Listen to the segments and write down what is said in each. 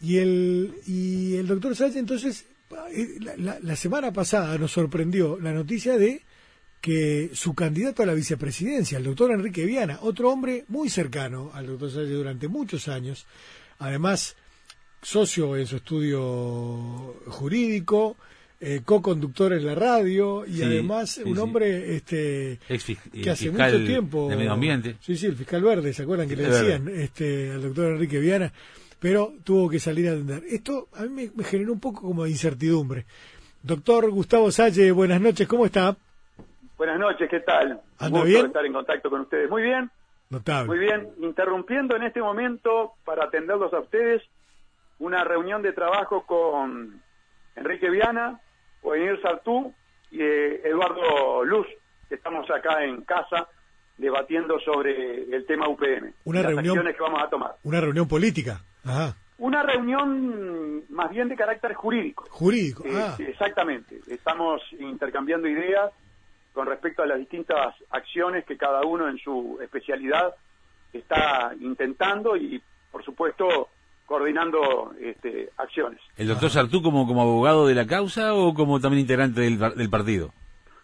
Y el, y el doctor Sánchez, entonces, eh, la, la, semana pasada nos sorprendió la noticia de que su candidato a la vicepresidencia, el doctor Enrique Viana, otro hombre muy cercano al doctor Sánchez durante muchos años, además socio en su estudio jurídico, eh, co-conductor en la radio y además un hombre este que hace mucho tiempo de medio ambiente. Sí sí el fiscal verde se acuerdan que le decían este al doctor Enrique Viana pero tuvo que salir a atender esto a mí me, generó un poco como de incertidumbre doctor Gustavo Salle buenas noches cómo está buenas noches qué tal ¿Anda bien? estar en contacto con ustedes muy bien notable muy bien interrumpiendo en este momento para atenderlos a ustedes una reunión de trabajo con Enrique Viana Ovenir Sartú y eh, Eduardo Luz, que estamos acá en casa debatiendo sobre el tema UPM. Una reunión que vamos a tomar. Una reunión política. Ajá. Una reunión más bien de carácter jurídico. Jurídico, eh, ah. Exactamente. Estamos intercambiando ideas con respecto a las distintas acciones que cada uno en su especialidad está intentando y, por supuesto, coordinando este, acciones. ¿El doctor Sartú como, como abogado de la causa o como también integrante del, del partido?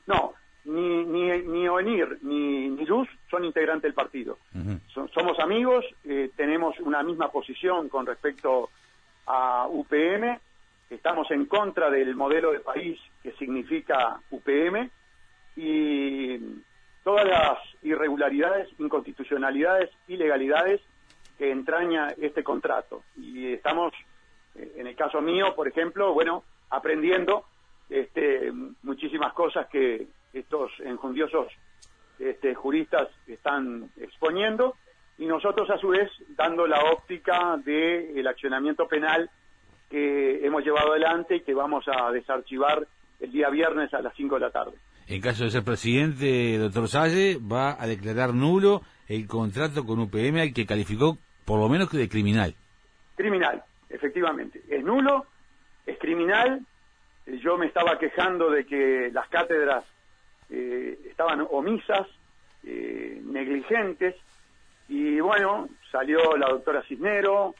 No, ni, ni, ni Ovenir ni, ni Luz son integrantes del partido. somos amigos, eh, tenemos una misma posición con respecto a UPM, estamos en contra del modelo de país que significa UPM y todas las irregularidades, inconstitucionalidades, ilegalidades que entraña este contrato. Y estamos, eh, en el caso mío, por ejemplo, bueno, aprendiendo este, muchísimas cosas que estos enjundiosos este, juristas están exponiendo y nosotros a su vez dando la óptica del accionamiento penal que hemos llevado adelante y que vamos a desarchivar el día viernes a las 5 de la tarde. En caso de ser presidente, doctor Salle, va a declarar nulo el contrato con UPM al que calificó por lo menos que de criminal. Criminal, efectivamente. Es nulo, es criminal. Yo me estaba quejando de que las cátedras eh, estaban omisas, eh, negligentes, y bueno, salió la doctora Cisnero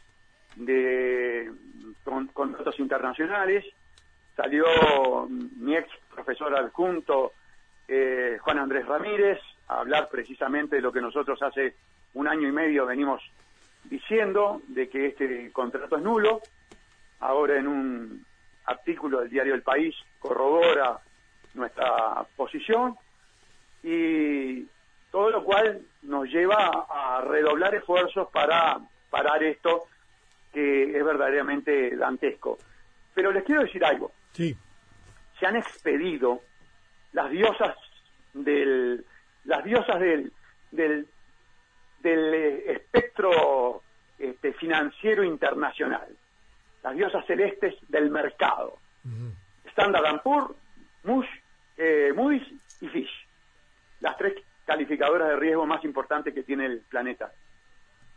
de, con contratos internacionales, salió mi ex profesor adjunto, eh, Juan Andrés Ramírez, a hablar precisamente de lo que nosotros hace un año y medio venimos diciendo de que este contrato es nulo. Ahora en un artículo del diario El País corrobora nuestra posición y todo lo cual nos lleva a redoblar esfuerzos para parar esto que es verdaderamente dantesco. Pero les quiero decir algo. Sí. Se han expedido las diosas del las diosas del, del del eh, espectro este, financiero internacional, las diosas celestes del mercado. Standard Poor's, eh, Moody's y Fish, las tres calificadoras de riesgo más importantes que tiene el planeta.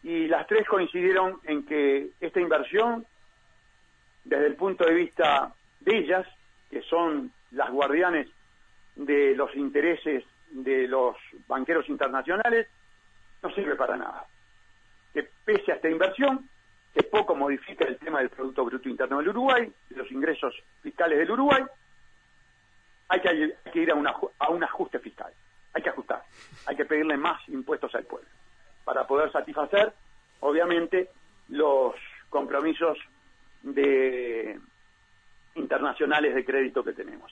Y las tres coincidieron en que esta inversión, desde el punto de vista de ellas, que son las guardianes de los intereses de los banqueros internacionales, no sirve para nada. Que pese a esta inversión, que poco modifica el tema del Producto Bruto Interno del Uruguay, de los ingresos fiscales del Uruguay, hay que, ir a, a un ajuste fiscal. Hay que ajustar. Hay que pedirle más impuestos al pueblo para poder satisfacer, obviamente, los compromisos de internacionales de crédito que tenemos.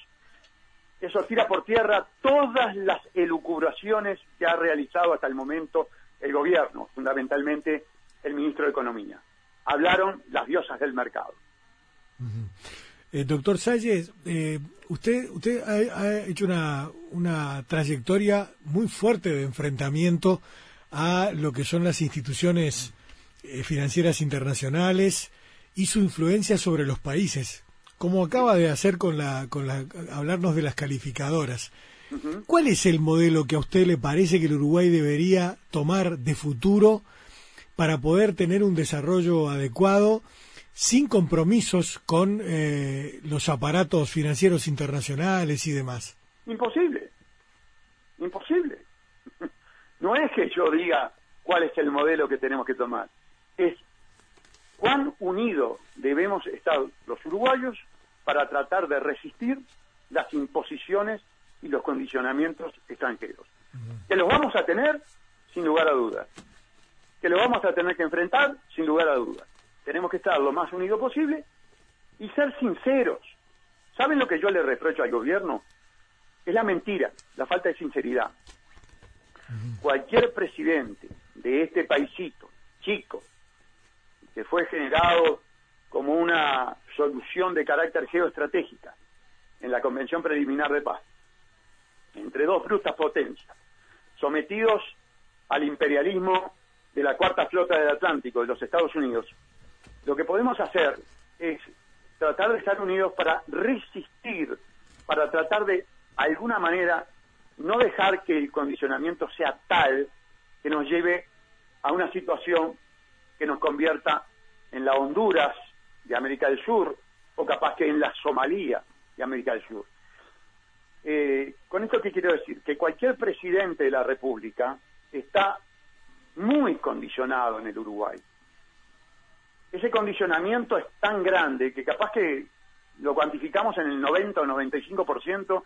Eso tira por tierra todas las elucubraciones que ha realizado hasta el momento el gobierno, fundamentalmente el ministro de Economía. Hablaron las diosas del mercado. Eh, doctor Salles, eh, usted, usted ha, hecho una, una trayectoria muy fuerte de enfrentamiento a lo que son las instituciones eh, financieras internacionales y su influencia sobre los países como acaba de hacer con la, con la, hablarnos de las calificadoras. ¿Cuál es el modelo que a usted le parece que el Uruguay debería tomar de futuro para poder tener un desarrollo adecuado sin compromisos con eh, los aparatos financieros internacionales y demás? Imposible, imposible. No es que yo diga cuál es el modelo que tenemos que tomar, es cuán unidos debemos estar los uruguayos para tratar de resistir las imposiciones y los condicionamientos extranjeros. Que los vamos a tener, sin lugar a dudas. Que los vamos a tener que enfrentar, sin lugar a dudas. Tenemos que estar lo más unidos posible y ser sinceros. ¿Saben lo que yo le reprocho al gobierno? Es la mentira, la falta de sinceridad. Cualquier presidente de este paisito, chico, que fue generado como una solución de carácter geoestratégica en la Convención Preliminar de Paz, entre dos brutas potencias, sometidos al imperialismo de la cuarta flota del Atlántico, de los Estados Unidos, lo que podemos hacer es tratar de estar unidos para resistir, para tratar de alguna manera no dejar que el condicionamiento sea tal que nos lleve a una situación que nos convierta en la Honduras de América del Sur o capaz que en la Somalía de América del Sur. Eh, con esto qué quiero decir, que cualquier presidente de la República está muy condicionado en el Uruguay. Ese condicionamiento es tan grande que capaz que lo cuantificamos en el 90 o 95%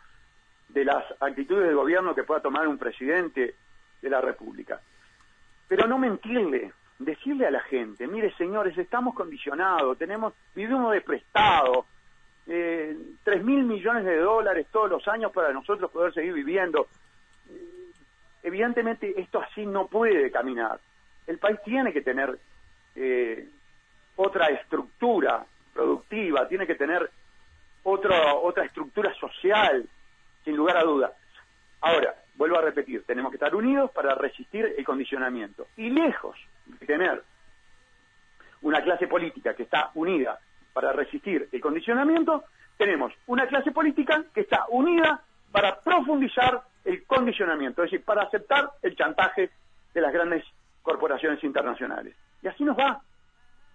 de las actitudes de gobierno que pueda tomar un presidente de la República. Pero no mentirle, decirle a la gente, mire señores, estamos condicionados, tenemos, vivimos de prestado, eh, mil millones de dólares todos los años para nosotros poder seguir viviendo. Eh, evidentemente esto así no puede caminar. El país tiene que tener eh, otra estructura productiva, tiene que tener otra otra estructura social, sin lugar a duda. Ahora, vuelvo a repetir, tenemos que estar unidos para resistir el condicionamiento. Y lejos de tener una clase política que está unida para resistir el condicionamiento, tenemos una clase política que está unida para profundizar el condicionamiento, es decir, para aceptar el chantaje de las grandes corporaciones internacionales. Y así nos va.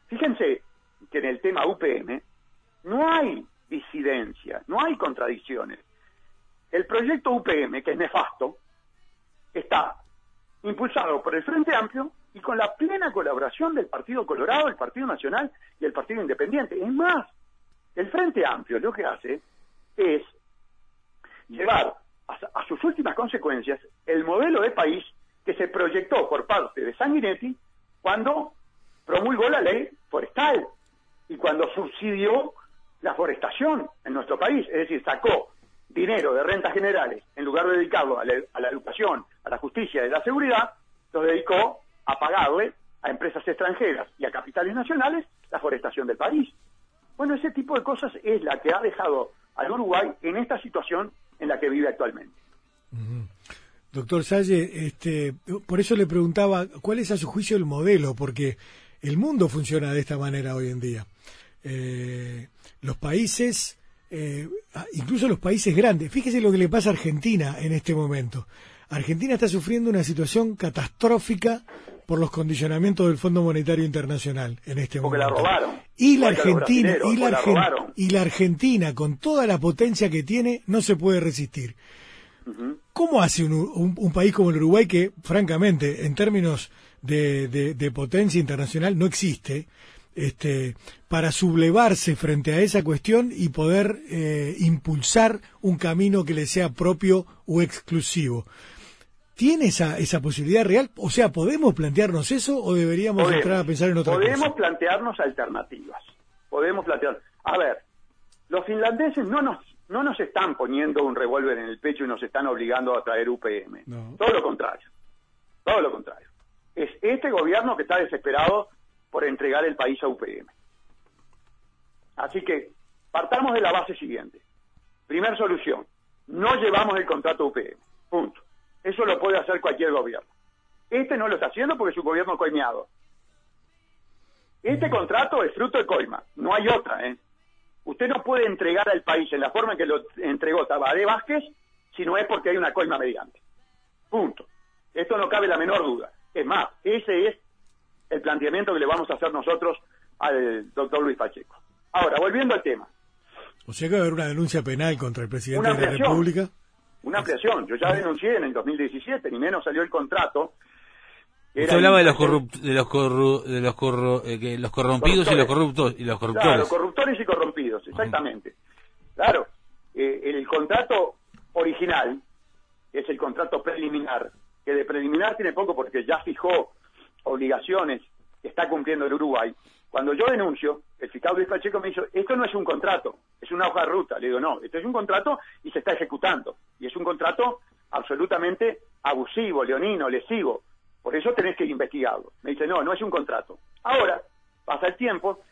Fíjense que en el tema UPM no hay disidencia, no hay contradicciones. El proyecto UPM, que es nefasto, está impulsado por el Frente Amplio y con la plena colaboración del Partido Colorado, el Partido Nacional y el Partido Independiente. Es más, el Frente Amplio lo que hace es llevar a, sus últimas consecuencias el modelo de país que se proyectó por parte de Sanguinetti cuando promulgó la ley forestal y cuando subsidió la forestación en nuestro país, es decir, sacó dinero de rentas generales, en lugar de dedicarlo a la, educación, a la justicia y a la seguridad, lo dedicó a pagarle a empresas extranjeras y a capitales nacionales la forestación del país. Bueno, ese tipo de cosas es la que ha dejado al Uruguay en esta situación en la que vive actualmente. Doctor Salle, este, por eso le preguntaba cuál es a su juicio el modelo, porque el mundo funciona de esta manera hoy en día. Eh, los países eh, ah, incluso los países grandes. Fíjese lo que le pasa a Argentina en este momento. Argentina está sufriendo una situación catastrófica por los condicionamientos del Fondo Monetario Internacional en este Porque momento. la robaron. Y la Argentina, y la, y la, Argentina, con toda la potencia que tiene, no se puede resistir. ¿Cómo hace un, país como el Uruguay que, francamente, en términos de potencia internacional no existe? este, para sublevarse frente a esa cuestión y poder eh, impulsar un camino que le sea propio o exclusivo. ¿Tiene esa, esa posibilidad real? O sea, ¿podemos plantearnos eso o deberíamos entrar a pensar en otra cosa? Podemos plantearnos alternativas. Podemos plantear. A ver, los finlandeses no nos, no nos están poniendo un revólver en el pecho y nos están obligando a traer UPM. Todo lo contrario. Todo lo contrario. Es este gobierno que está desesperado por entregar el país a UPM. Así que partamos de la base siguiente. Primer solución, no llevamos el contrato a UPM. Punto. Eso lo puede hacer cualquier gobierno. Este no lo está haciendo porque es un gobierno coimeado. Este contrato es fruto de coima, no hay otra. ¿eh? Usted no puede entregar al país en la forma en que lo entregó Tabaré Vázquez si no es porque hay una coima mediante. Punto. Esto no cabe la menor duda. Es más, ese es el planteamiento que le vamos a hacer nosotros al doctor Luis Pacheco. Ahora, volviendo al tema. O sea que va a haber una denuncia penal contra el presidente de la República. Una ampliación. Yo ya denuncié en el 2017, ni menos salió el contrato. Usted hablaba de los, de los, de los, eh, los corrompidos y los corruptos y los corruptores. Claro, corruptores y corrompidos, exactamente. Claro, eh, el contrato original es el contrato preliminar, que de preliminar tiene poco porque ya fijó obligaciones que está cumpliendo el Uruguay. Cuando yo denuncio, el fiscal Luis Pacheco me dijo, esto no es un contrato, es una hoja de ruta. Le digo, no, esto es un contrato y se está ejecutando. Y es un contrato absolutamente abusivo, leonino, lesivo. Por eso tenés que investigarlo. Me dice, no, no es un contrato. Ahora, pasa el tiempo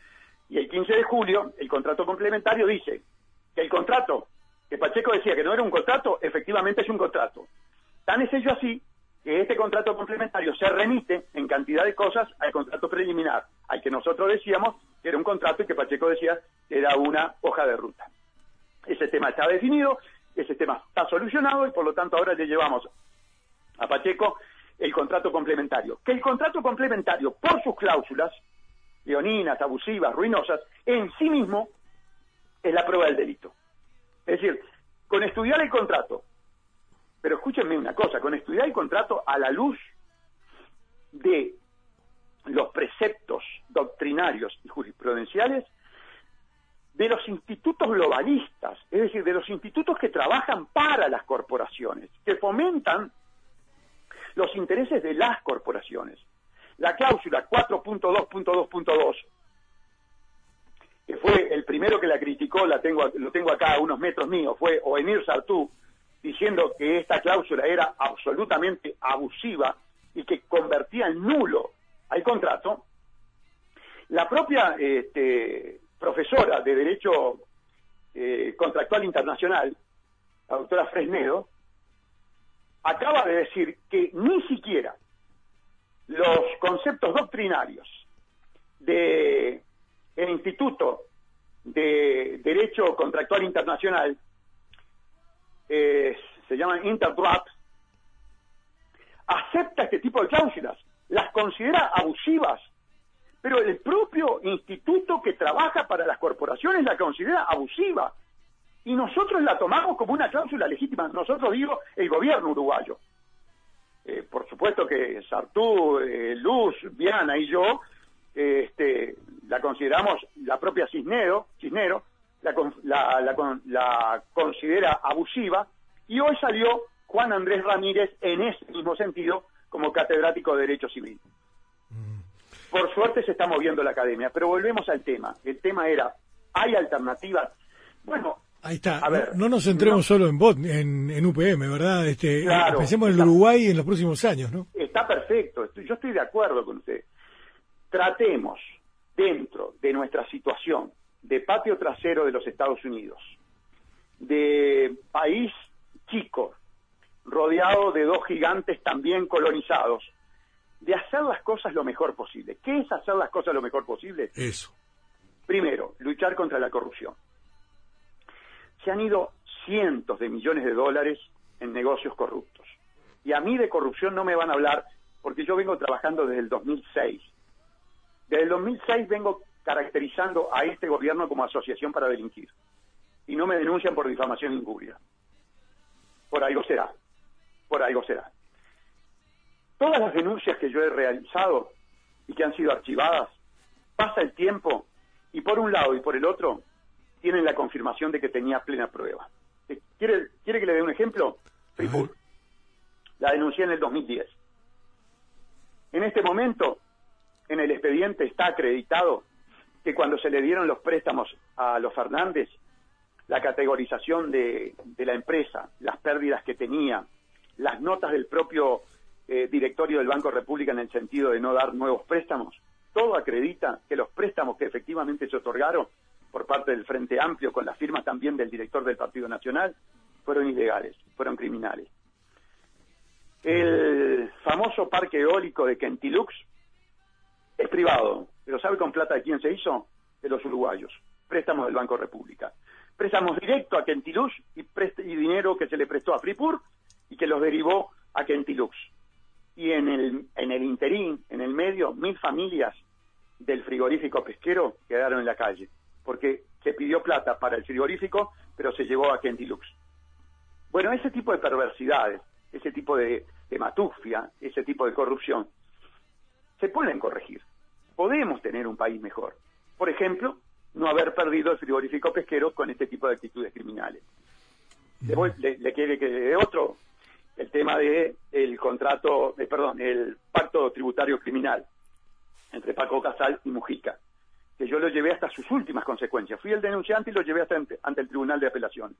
y el 15 de julio el contrato complementario dice que el contrato que Pacheco decía que no era un contrato, efectivamente es un contrato. Tan es ello así este contrato complementario se remite en cantidad de cosas al contrato preliminar, al que nosotros decíamos que era un contrato y que Pacheco decía que era una hoja de ruta. Ese tema está definido, ese tema está solucionado y por lo tanto ahora le llevamos a Pacheco el contrato complementario. Que el contrato complementario, por sus cláusulas, leoninas, abusivas, ruinosas, en sí mismo es la prueba del delito. Es decir, con estudiar el contrato, pero escúchenme una cosa, con estudiar el contrato a la luz de los preceptos doctrinarios y jurisprudenciales de los institutos globalistas, es decir, de los institutos que trabajan para las corporaciones, que fomentan los intereses de las corporaciones. La cláusula 4.2.2.2, que fue el primero que la criticó, la tengo, lo tengo acá a unos metros míos, fue Oenir Sartú, diciendo que esta cláusula era absolutamente abusiva y que convertía en nulo al contrato, la propia este, profesora de Derecho eh, Contractual Internacional, la doctora Fresnedo, acaba de decir que ni siquiera los conceptos doctrinarios del Instituto de Derecho Contractual Internacional eh, se llaman Interdraft, acepta este tipo de cláusulas, las considera abusivas, pero el propio instituto que trabaja para las corporaciones la considera abusiva y nosotros la tomamos como una cláusula legítima, nosotros digo el gobierno uruguayo. Eh, por supuesto que Sartú, eh, Luz, Viana y yo este, la consideramos la propia Cisnero, Cisnero la, la, considera abusiva y hoy salió Juan Andrés Ramírez en ese mismo sentido como catedrático de Derecho Civil. Mm. Por suerte se está moviendo la academia, pero volvemos al tema. El tema era, ¿hay alternativas? Bueno, Ahí está. no, nos centremos solo en bot, en, UPM, ¿verdad? Este, pensemos en el Uruguay en los próximos años, ¿no? Está perfecto. yo estoy de acuerdo con usted. Tratemos dentro de nuestra situación de patio trasero de los Estados Unidos, de país chico, rodeado de dos gigantes también colonizados, de hacer las cosas lo mejor posible. ¿Qué es hacer las cosas lo mejor posible? Eso. Primero, luchar contra la corrupción. Se han ido cientos de millones de dólares en negocios corruptos. Y a mí de corrupción no me van a hablar porque yo vengo trabajando desde el 2006. Desde el 2006 vengo caracterizando a este gobierno como asociación para delinquir. Y no me denuncian por difamación e injuria. Por algo será. Por algo será. Todas las denuncias que yo he realizado y que han sido archivadas, pasa el tiempo y por un lado y por el otro tienen la confirmación de que tenía plena prueba. Eh, ¿Quiere, ¿quiere que le dé un ejemplo? La denuncié en el 2010. En este momento, en el expediente está acreditado que cuando se le dieron los préstamos a los Fernández, la categorización de, la empresa, las pérdidas que tenía, las notas del propio eh, directorio del Banco República en el sentido de no dar nuevos préstamos, todo acredita que los préstamos que efectivamente se otorgaron por parte del Frente Amplio, con la firma también del director del Partido Nacional, fueron ilegales, fueron criminales. El famoso parque eólico de Kentilux es privado, pero ¿sabe con plata de quién se hizo? De los uruguayos. Préstamos del Banco República. Préstamos directo a Kentilux y, y dinero que se le prestó a Fripur y que los derivó a Kentilux. Y en el, en el interín, en el medio, mil familias del frigorífico pesquero quedaron en la calle, porque se pidió plata para el frigorífico, pero se llevó a Kentilux. Bueno, ese tipo de perversidades, ese tipo de, de matufia, ese tipo de corrupción, se pueden corregir. Podemos tener un país mejor. Por ejemplo, no haber perdido el frigorífico pesquero con este tipo de actitudes criminales. Le, voy- le- le quiere que de otro, el tema de el contrato, de, perdón, el pacto tributario criminal entre Paco Casal y Mujica, que yo lo llevé hasta sus últimas consecuencias. Fui el denunciante y lo llevé hasta ante, ante el Tribunal de Apelación.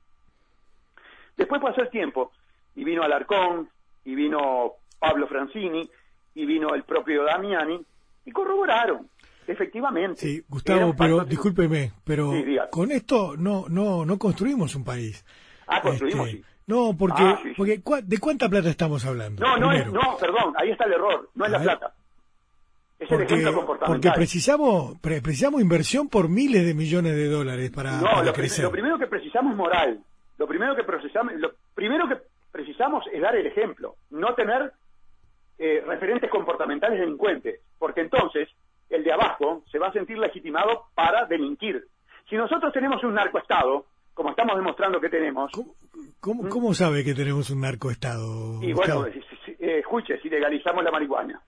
Después pasó el tiempo y vino Alarcón, y vino Pablo Francini, y vino el propio Damiani, y corroboraron, efectivamente. Sí, Gustavo, pero discúlpeme, pero Sí, con esto no no no construimos un país. Ah, construimos, Este, sí. No, porque, Ah, sí, porque ¿cuá- ¿de cuánta plata estamos hablando? No, no, es, no, perdón, ahí está el error, no es A la ver. plata. Es el porque, ejemplo porque comportamental. precisamos pre- precisamos inversión por miles de millones de dólares para, no, para lo, crecer. lo primero que precisamos es moral. Lo primero que precisamos, lo primero que precisamos es dar el ejemplo, no tener eh, referentes comportamentales delincuentes, porque entonces el de abajo se va a sentir legitimado para delinquir. Si nosotros tenemos un narcoestado, como estamos demostrando que tenemos, ¿Cómo, cómo, cómo sabe que tenemos un narcoestado? ¿Mm? y bueno, si- eh, escuche, si legalizamos la marihuana.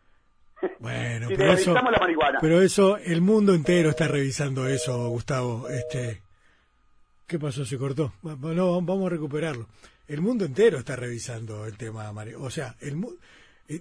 Bueno, si pero eso, legalizamos la marihuana. pero eso, el mundo entero está revisando eso, Gustavo. Este, ¿Qué pasó? ¿Se cortó? No, vamos a recuperarlo. El mundo entero está revisando el tema, O sea, el mu- eh,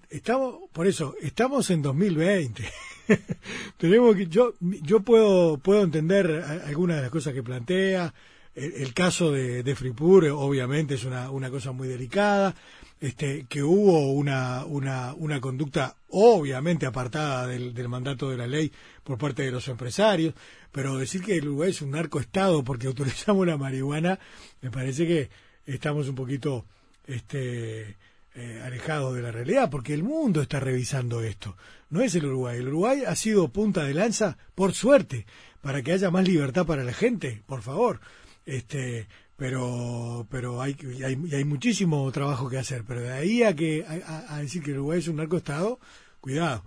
estamos, por eso, estamos en 2020. Tenemos que, yo, yo puedo, puedo entender algunas de las cosas que plantea. El, caso de, de Fripur, obviamente, es una, una cosa muy delicada. Este, que hubo una, una, una conducta obviamente apartada del, del mandato de la ley por parte de los empresarios, pero decir que el Uruguay es un narcoestado porque autorizamos la marihuana, me parece que estamos un poquito este, eh, alejados de la realidad, porque el mundo está revisando esto. No es el Uruguay. El Uruguay ha sido punta de lanza, por suerte, para que haya más libertad para la gente, por favor. Este, pero pero hay, hay, hay muchísimo trabajo que hacer. Pero de ahí a que a, a decir que el Uruguay es un narcoestado, cuidado,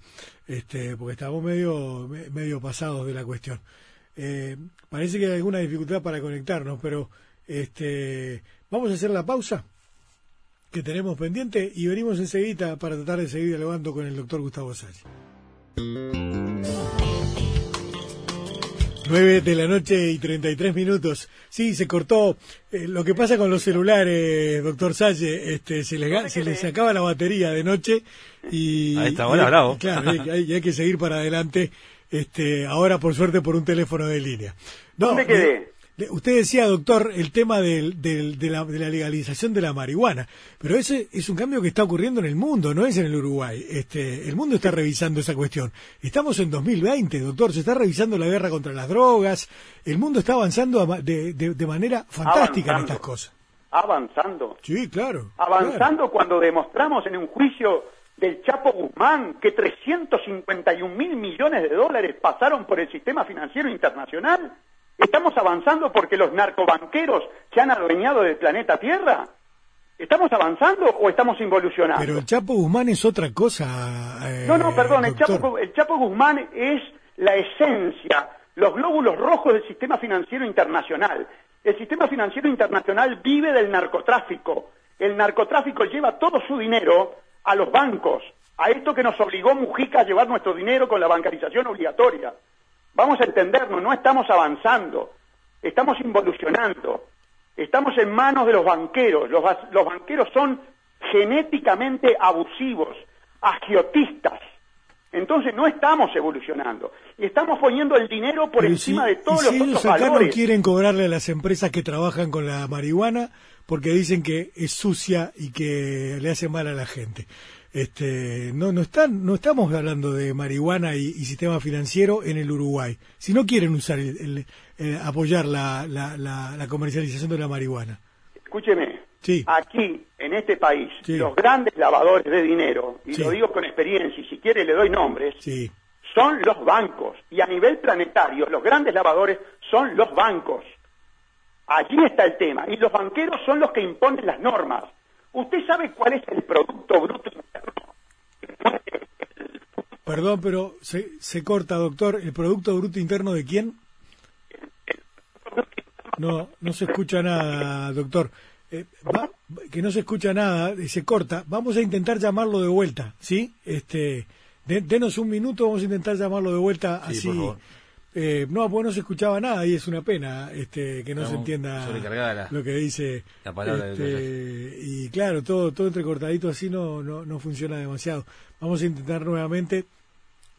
este, porque estamos medio me- medio pasados de la cuestión. Eh, parece que hay alguna dificultad para conectarnos, pero este, vamos a hacer la pausa que tenemos pendiente y venimos enseguida para tratar de seguir dialogando con el doctor Gustavo Salles. 9 de la noche y 33 minutos. Sí, se cortó. Eh, lo que pasa con los celulares, doctor Salle, este, se, les, se les acaba la batería de noche y... A esta hora, y- bravo. Claro, y hay, y hay que seguir para adelante. Este, ahora, por suerte, por un teléfono de línea. No, ¿Dónde quedé? Usted decía, doctor, el tema del, del- de, la, de la legalización de la marihuana, pero ese es un cambio que está ocurriendo en el mundo, no es en el Uruguay. Este, el mundo está revisando esa cuestión. Estamos en 2020, doctor, se está revisando la guerra contra las drogas, el mundo está avanzando de, de- de manera fantástica en Avanzando. estas cosas. Avanzando. Sí, claro. claro. Avanzando cuando demostramos en un juicio del Chapo Guzmán que 351 mil millones de dólares pasaron por el sistema financiero internacional. ¿Estamos avanzando porque los narcobanqueros se han adueñado del planeta Tierra? ¿Estamos avanzando o estamos involucionando? Pero el Chapo Guzmán es otra cosa. eh, No, no, perdón, el. Chapo, el Chapo Guzmán es la esencia, los glóbulos rojos del sistema financiero internacional. El sistema financiero internacional vive del narcotráfico. El narcotráfico lleva todo su dinero a los bancos, a esto que nos obligó Mujica a llevar nuestro dinero con la bancarización obligatoria. Vamos a entendernos, no estamos avanzando, estamos involucionando, estamos en manos de los banqueros. Los, los banqueros son genéticamente abusivos, agiotistas. Entonces no estamos evolucionando y estamos poniendo el dinero por Pero encima si- de todos y los si ellos otros acá no valores. quieren cobrarle a las empresas que trabajan con la marihuana porque dicen que es sucia y que le hace mal a la gente. Este, no, no están, no estamos hablando de marihuana y, y sistema financiero en el Uruguay. Si no quieren usar el, el- el- apoyar la, la, la, la comercialización de la marihuana. Escúcheme, Sí. aquí en este país Sí. los grandes lavadores de dinero, y Sí. lo digo con experiencia y si quiere le doy nombres, Sí. son los bancos. Y a nivel planetario, los grandes lavadores son los bancos. Allí está el tema. Y los banqueros son los que imponen las normas. ¿Usted sabe cuál es el Producto Bruto? Perdón, pero se, se corta, doctor. ¿El Producto Bruto Interno de quién? No, no se escucha nada, doctor. Eh, va- que no se escucha nada y se corta. Vamos a intentar llamarlo de vuelta, ¿sí? Este, denos un minuto, vamos a intentar llamarlo de vuelta así. Eh, no, pues no se escuchaba nada y es una pena este, que no se entienda lo que dice. La palabra este, y claro, todo, todo entrecortadito así no, no, no funciona demasiado. Vamos a intentar nuevamente,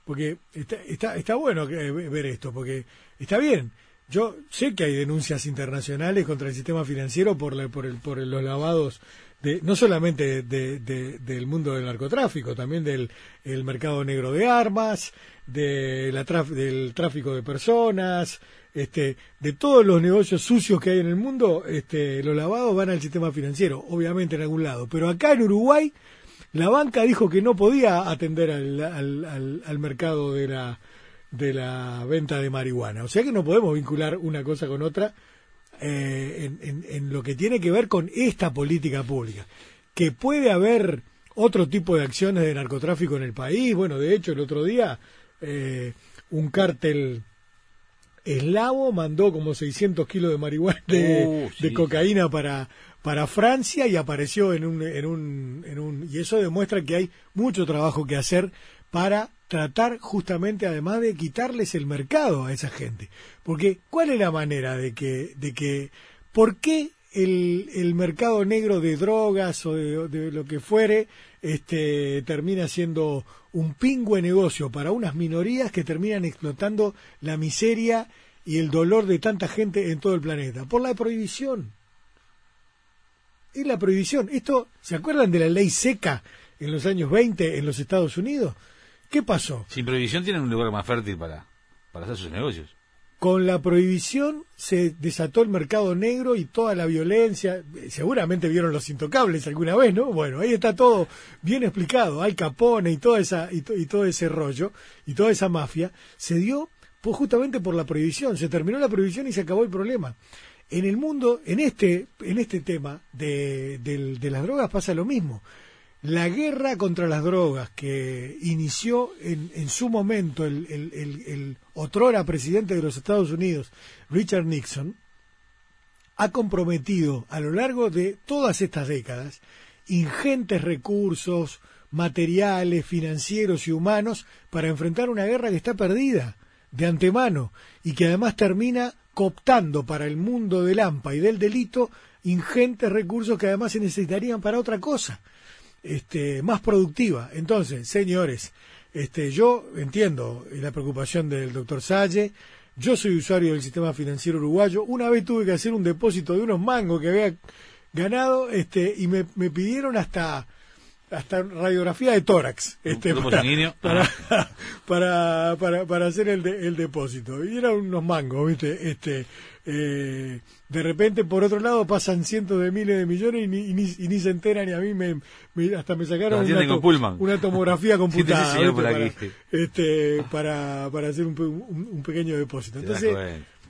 porque está, está, está bueno ver esto, porque está bien. Yo sé que hay denuncias internacionales contra el sistema financiero por, por, el, por los lavados de, no solamente de, del mundo del narcotráfico, también del el mercado negro de armas, de la del tráfico de personas, este, de todos los negocios sucios que hay en el mundo, este, los lavados van al sistema financiero, obviamente en algún lado. Pero acá en Uruguay, la banca dijo que no podía atender al, al, al mercado de la, de la venta de marihuana. O sea que no podemos vincular una cosa con otra eh, en, lo que tiene que ver con esta política pública. Que puede haber otro tipo de acciones de narcotráfico en el país. Bueno, de hecho, el otro día eh, un cártel eslavo mandó como 600 kilos de marihuana, de, uh, cocaína para, para Francia y apareció en un, en un, en un... Y eso demuestra que hay mucho trabajo que hacer para tratar justamente además de quitarles el mercado a esa gente. Porque ¿cuál es la manera de que, de que, por qué el, el mercado negro de drogas o de, lo que fuere este, termina siendo un pingüe negocio para unas minorías que terminan explotando la miseria y el dolor de tanta gente en todo el planeta? Por la prohibición. Es la prohibición. Esto, ¿se acuerdan de la ley seca en los años 20 en los Estados Unidos? ¿Qué pasó? Sin prohibición tienen un lugar más fértil para, para hacer sus negocios. Con la prohibición se desató el mercado negro y toda la violencia. Seguramente vieron los intocables alguna vez, ¿no? Bueno, ahí está todo bien explicado. Al Capone y toda esa y, todo ese rollo y toda esa mafia se dio pues, justamente por la prohibición. Se terminó la prohibición y se acabó el problema. En el mundo, en este en este tema de, de las drogas pasa lo mismo. La guerra contra las drogas que inició en, en su momento el, el, el, otrora presidente de los Estados Unidos, Richard Nixon, ha comprometido a lo largo de todas estas décadas ingentes recursos materiales, financieros y humanos para enfrentar una guerra que está perdida de antemano y que además termina cooptando para el mundo del AMPA y del delito ingentes recursos que además se necesitarían para otra cosa este, más productiva. Entonces, señores, este, yo entiendo la preocupación del doctor Salle. Yo soy usuario del sistema financiero uruguayo. Una vez tuve que hacer un depósito de unos mangos que había ganado este, y me, me pidieron hasta hasta radiografía de tórax este, para, para, para, para, hacer el, el depósito. Y eran unos mangos, ¿viste? Este, eh, de repente, por otro lado, pasan cientos de miles de millones y ni, y ni, se enteran y a mí me, hasta me sacaron una, tomografía computada para, este, para, para hacer un, un, pequeño depósito. Entonces,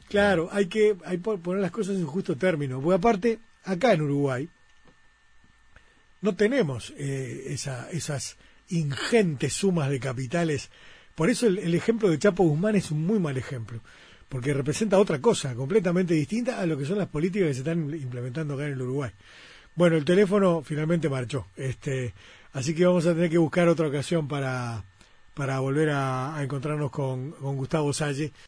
claro, hay que hay poner las cosas en justo término. Porque aparte, acá en Uruguay, no tenemos eh, esa, esas ingentes sumas de capitales. Por eso el, ejemplo de Chapo Guzmán es un muy mal ejemplo, porque representa otra cosa completamente distinta a lo que son las políticas que se están implementando acá en el Uruguay. Bueno, el teléfono finalmente marchó, este, así que vamos a tener que buscar otra ocasión para, para volver a, encontrarnos con, con Gustavo Salle.